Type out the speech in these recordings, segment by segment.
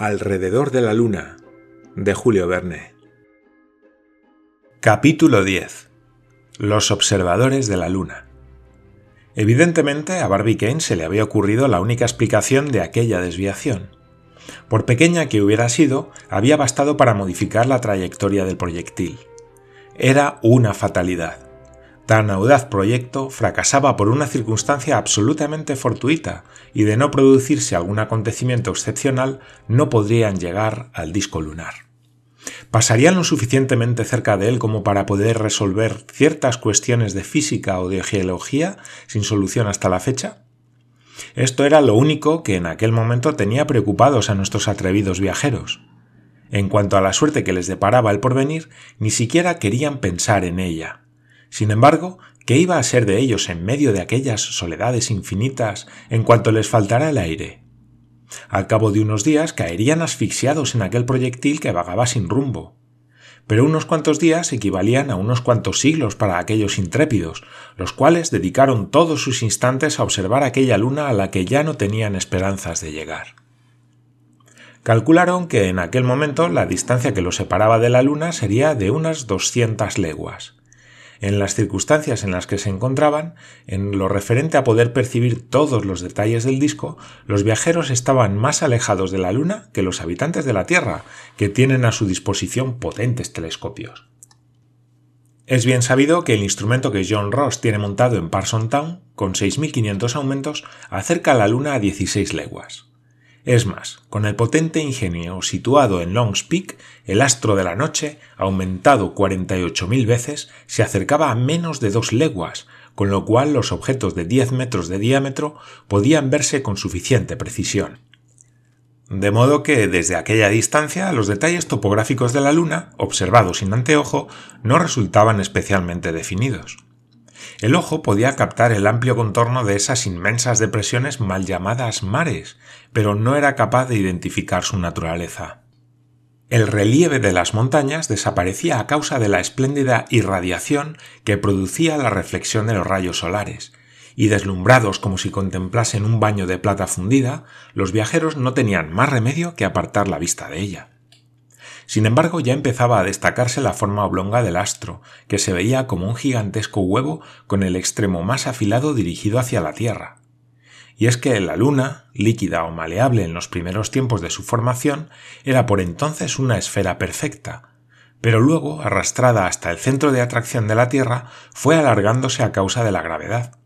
Alrededor de la Luna, de Julio Verne. Capítulo 10. Los observadores de la Luna. Evidentemente a Barbicane se le había ocurrido la única explicación de aquella desviación. Por pequeña que hubiera sido, había bastado para modificar la trayectoria del proyectil. Era una fatalidad. Tan audaz proyecto fracasaba por una circunstancia absolutamente fortuita, y de no producirse algún acontecimiento excepcional no podrían llegar al disco lunar. ¿Pasarían lo suficientemente cerca de él como para poder resolver ciertas cuestiones de física o de geología sin solución hasta la fecha? Esto era lo único que en aquel momento tenía preocupados a nuestros atrevidos viajeros. En cuanto a la suerte que les deparaba el porvenir, ni siquiera querían pensar en ella. Sin embargo, ¿qué iba a ser de ellos en medio de aquellas soledades infinitas en cuanto les faltara el aire? Al cabo de unos días caerían asfixiados en aquel proyectil que vagaba sin rumbo. Pero unos cuantos días equivalían a unos cuantos siglos para aquellos intrépidos, los cuales dedicaron todos sus instantes a observar aquella luna a la que ya no tenían esperanzas de llegar. Calcularon que en aquel momento la distancia que los separaba de la luna sería de unas doscientas leguas en las circunstancias en las que se encontraban, en lo referente a poder percibir todos los detalles del disco, los viajeros estaban más alejados de la Luna que los habitantes de la Tierra, que tienen a su disposición potentes telescopios. Es bien sabido que el instrumento que John Ross tiene montado en Parson Town, con 6.500 aumentos, acerca a la Luna a 16 leguas. Es más, con el potente ingenio situado en Long's Peak, el astro de la noche, aumentado 48.000 veces, se acercaba a menos de dos leguas, con lo cual los objetos de 10 metros de diámetro podían verse con suficiente precisión. De modo que desde aquella distancia los detalles topográficos de la Luna, observados sin anteojo, no resultaban especialmente definidos. El ojo podía captar el amplio contorno de esas inmensas depresiones mal llamadas mares, pero no era capaz de identificar su naturaleza. El relieve de las montañas desaparecía a causa de la espléndida irradiación que producía la reflexión de los rayos solares, y deslumbrados como si contemplasen un baño de plata fundida, los viajeros no tenían más remedio que apartar la vista de ella. Sin embargo, ya empezaba a destacarse la forma oblonga del astro, que se veía como un gigantesco huevo con el extremo más afilado dirigido hacia la Tierra. Y es que la Luna, líquida o maleable en los primeros tiempos de su formación, era por entonces una esfera perfecta, pero luego, arrastrada hasta el centro de atracción de la Tierra, fue alargándose a causa de la gravedad.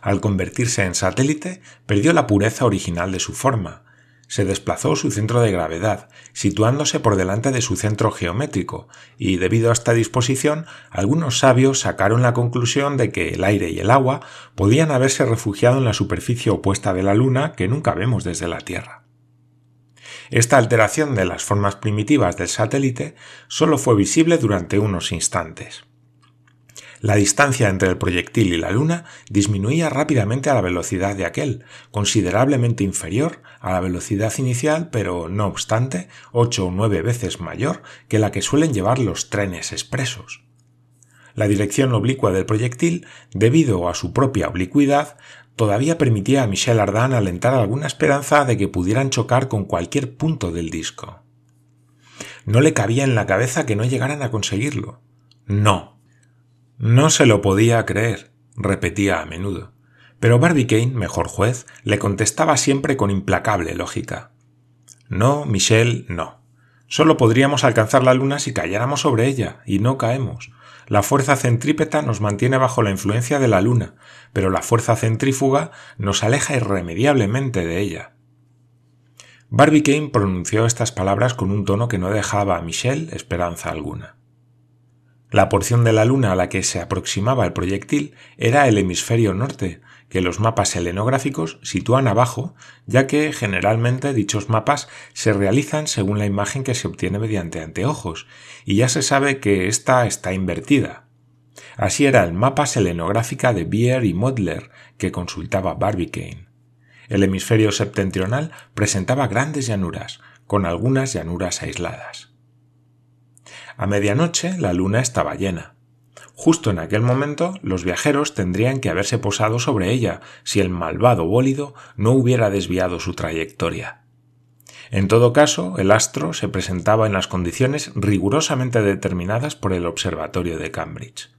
Al convertirse en satélite, perdió la pureza original de su forma, se desplazó su centro de gravedad, situándose por delante de su centro geométrico, y debido a esta disposición, algunos sabios sacaron la conclusión de que el aire y el agua podían haberse refugiado en la superficie opuesta de la Luna que nunca vemos desde la Tierra. Esta alteración de las formas primitivas del satélite solo fue visible durante unos instantes. La distancia entre el proyectil y la Luna disminuía rápidamente a la velocidad de aquel, considerablemente inferior a la velocidad inicial, pero no obstante ocho o nueve veces mayor que la que suelen llevar los trenes expresos. La dirección oblicua del proyectil, debido a su propia oblicuidad, todavía permitía a Michel Ardan alentar alguna esperanza de que pudieran chocar con cualquier punto del disco. No le cabía en la cabeza que no llegaran a conseguirlo. No, no se lo podía creer, repetía a menudo. Pero Barbicane, mejor juez, le contestaba siempre con implacable lógica. No, Michel, no. Solo podríamos alcanzar la luna si cayéramos sobre ella, y no caemos. La fuerza centrípeta nos mantiene bajo la influencia de la luna, pero la fuerza centrífuga nos aleja irremediablemente de ella. Barbicane pronunció estas palabras con un tono que no dejaba a Michel esperanza alguna. La porción de la Luna a la que se aproximaba el proyectil era el hemisferio norte, que los mapas selenográficos sitúan abajo, ya que generalmente dichos mapas se realizan según la imagen que se obtiene mediante anteojos, y ya se sabe que ésta está invertida. Así era el mapa selenográfica de Bier y Modler que consultaba Barbicane. El hemisferio septentrional presentaba grandes llanuras, con algunas llanuras aisladas. A medianoche la luna estaba llena. Justo en aquel momento los viajeros tendrían que haberse posado sobre ella si el malvado bólido no hubiera desviado su trayectoria. En todo caso, el astro se presentaba en las condiciones rigurosamente determinadas por el Observatorio de Cambridge.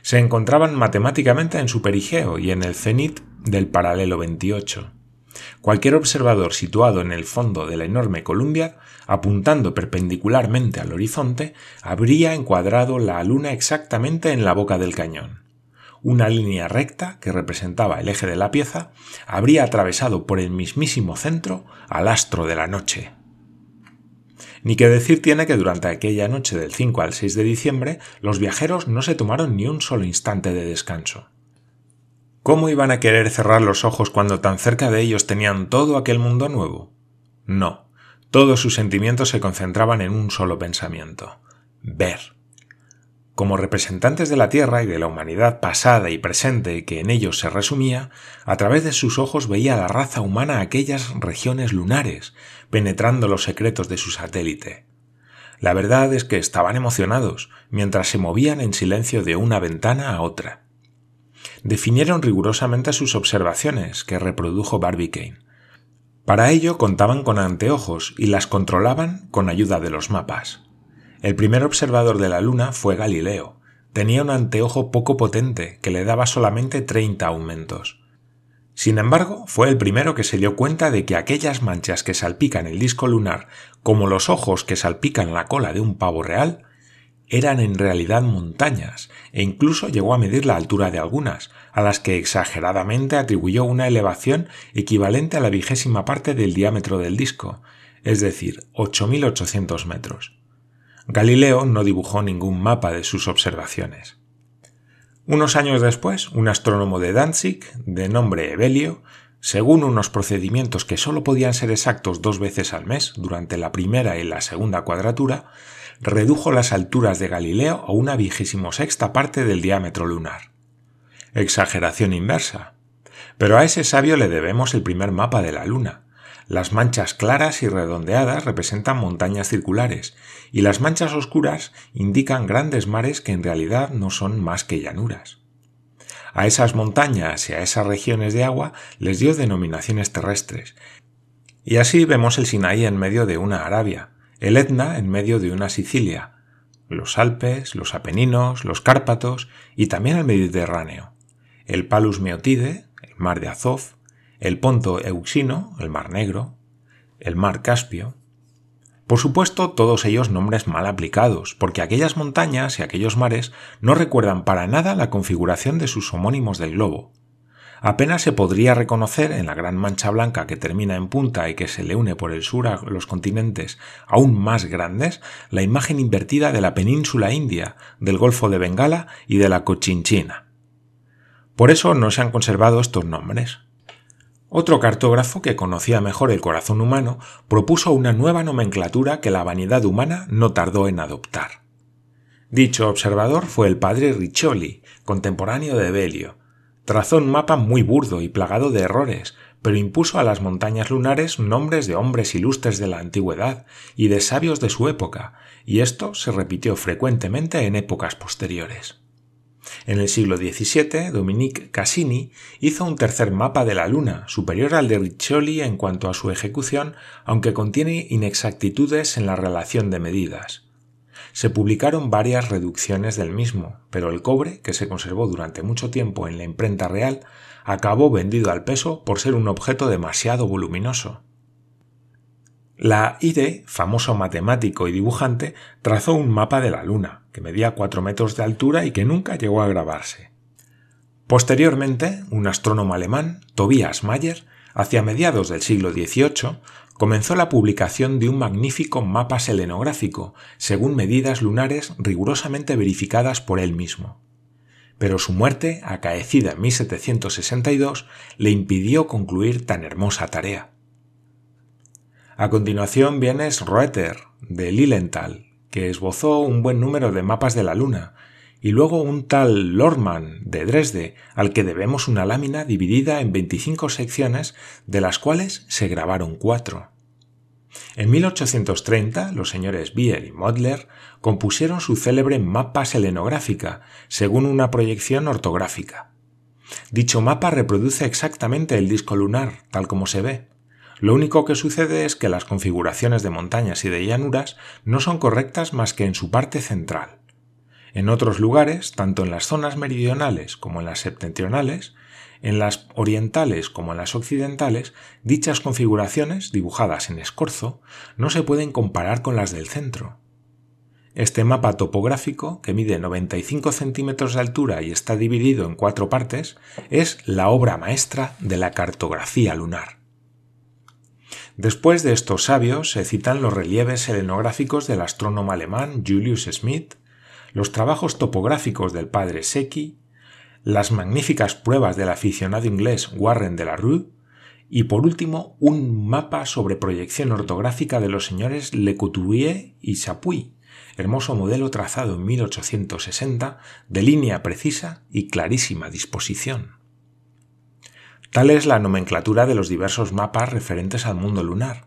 Se encontraban matemáticamente en su perigeo y en el cenit del paralelo 28. Cualquier observador situado en el fondo de la enorme Columbia, apuntando perpendicularmente al horizonte, habría encuadrado la Luna exactamente en la boca del cañón. Una línea recta, que representaba el eje de la pieza, habría atravesado por el mismísimo centro al astro de la noche. Ni que decir tiene que durante aquella noche del 5 al 6 de diciembre los viajeros no se tomaron ni un solo instante de descanso. ¿Cómo iban a querer cerrar los ojos cuando tan cerca de ellos tenían todo aquel mundo nuevo? No, todos sus sentimientos se concentraban en un solo pensamiento ver. Como representantes de la Tierra y de la humanidad pasada y presente que en ellos se resumía, a través de sus ojos veía la raza humana aquellas regiones lunares, penetrando los secretos de su satélite. La verdad es que estaban emocionados, mientras se movían en silencio de una ventana a otra definieron rigurosamente sus observaciones, que reprodujo Barbicane. Para ello contaban con anteojos y las controlaban con ayuda de los mapas. El primer observador de la Luna fue Galileo. Tenía un anteojo poco potente que le daba solamente 30 aumentos. Sin embargo, fue el primero que se dio cuenta de que aquellas manchas que salpican el disco lunar, como los ojos que salpican la cola de un pavo real, eran en realidad montañas, e incluso llegó a medir la altura de algunas, a las que exageradamente atribuyó una elevación equivalente a la vigésima parte del diámetro del disco, es decir, 8.800 metros. Galileo no dibujó ningún mapa de sus observaciones. Unos años después, un astrónomo de Danzig, de nombre Evelio, según unos procedimientos que sólo podían ser exactos dos veces al mes durante la primera y la segunda cuadratura, redujo las alturas de Galileo a una vigésimo sexta parte del diámetro lunar. Exageración inversa. Pero a ese sabio le debemos el primer mapa de la Luna. Las manchas claras y redondeadas representan montañas circulares, y las manchas oscuras indican grandes mares que en realidad no son más que llanuras. A esas montañas y a esas regiones de agua les dio denominaciones terrestres, y así vemos el Sinaí en medio de una Arabia, el Etna en medio de una Sicilia, los Alpes, los Apeninos, los Cárpatos y también el Mediterráneo, el Palus Meotide, el mar de Azov, el Ponto Euxino, el mar Negro, el mar Caspio. Por supuesto, todos ellos nombres mal aplicados, porque aquellas montañas y aquellos mares no recuerdan para nada la configuración de sus homónimos del globo, apenas se podría reconocer en la gran mancha blanca que termina en punta y que se le une por el sur a los continentes aún más grandes la imagen invertida de la península india, del Golfo de Bengala y de la Cochinchina. Por eso no se han conservado estos nombres. Otro cartógrafo que conocía mejor el corazón humano propuso una nueva nomenclatura que la vanidad humana no tardó en adoptar. Dicho observador fue el padre Riccioli, contemporáneo de Belio, Trazó un mapa muy burdo y plagado de errores, pero impuso a las montañas lunares nombres de hombres ilustres de la antigüedad y de sabios de su época, y esto se repitió frecuentemente en épocas posteriores. En el siglo XVII, Dominique Cassini hizo un tercer mapa de la Luna, superior al de Riccioli en cuanto a su ejecución, aunque contiene inexactitudes en la relación de medidas. Se publicaron varias reducciones del mismo, pero el cobre, que se conservó durante mucho tiempo en la imprenta real, acabó vendido al peso por ser un objeto demasiado voluminoso. La IDE, famoso matemático y dibujante, trazó un mapa de la Luna, que medía cuatro metros de altura y que nunca llegó a grabarse. Posteriormente, un astrónomo alemán, Tobias Mayer, hacia mediados del siglo XVIII, comenzó la publicación de un magnífico mapa selenográfico, según medidas lunares rigurosamente verificadas por él mismo. Pero su muerte, acaecida en 1762, le impidió concluir tan hermosa tarea. A continuación viene Schroeter, de Lilienthal, que esbozó un buen número de mapas de la Luna, y luego un tal Lorman de Dresde, al que debemos una lámina dividida en 25 secciones, de las cuales se grabaron cuatro. En 1830, los señores Bier y Modler compusieron su célebre mapa selenográfica, según una proyección ortográfica. Dicho mapa reproduce exactamente el disco lunar, tal como se ve. Lo único que sucede es que las configuraciones de montañas y de llanuras no son correctas más que en su parte central. En otros lugares, tanto en las zonas meridionales como en las septentrionales, en las orientales como en las occidentales, dichas configuraciones, dibujadas en escorzo, no se pueden comparar con las del centro. Este mapa topográfico, que mide 95 centímetros de altura y está dividido en cuatro partes, es la obra maestra de la cartografía lunar. Después de estos sabios se citan los relieves selenográficos del astrónomo alemán Julius Smith, los trabajos topográficos del padre Secchi, las magníficas pruebas del aficionado inglés Warren de la Rue y por último un mapa sobre proyección ortográfica de los señores Le Couturier y Chapuis, hermoso modelo trazado en 1860 de línea precisa y clarísima disposición. Tal es la nomenclatura de los diversos mapas referentes al mundo lunar.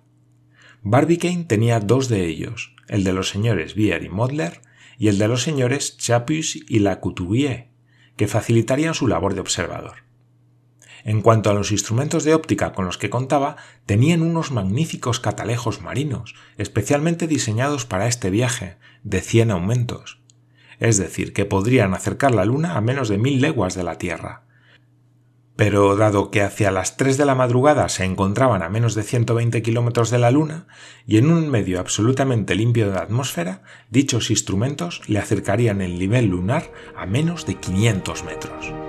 Barbicane tenía dos de ellos, el de los señores Bier y Modler y el de los señores Chapuis y Couturier, que facilitarían su labor de observador. En cuanto a los instrumentos de óptica con los que contaba, tenían unos magníficos catalejos marinos, especialmente diseñados para este viaje, de 100 aumentos. Es decir, que podrían acercar la Luna a menos de mil leguas de la Tierra. Pero dado que hacia las 3 de la madrugada se encontraban a menos de 120 kilómetros de la Luna y en un medio absolutamente limpio de atmósfera, dichos instrumentos le acercarían el nivel lunar a menos de 500 metros.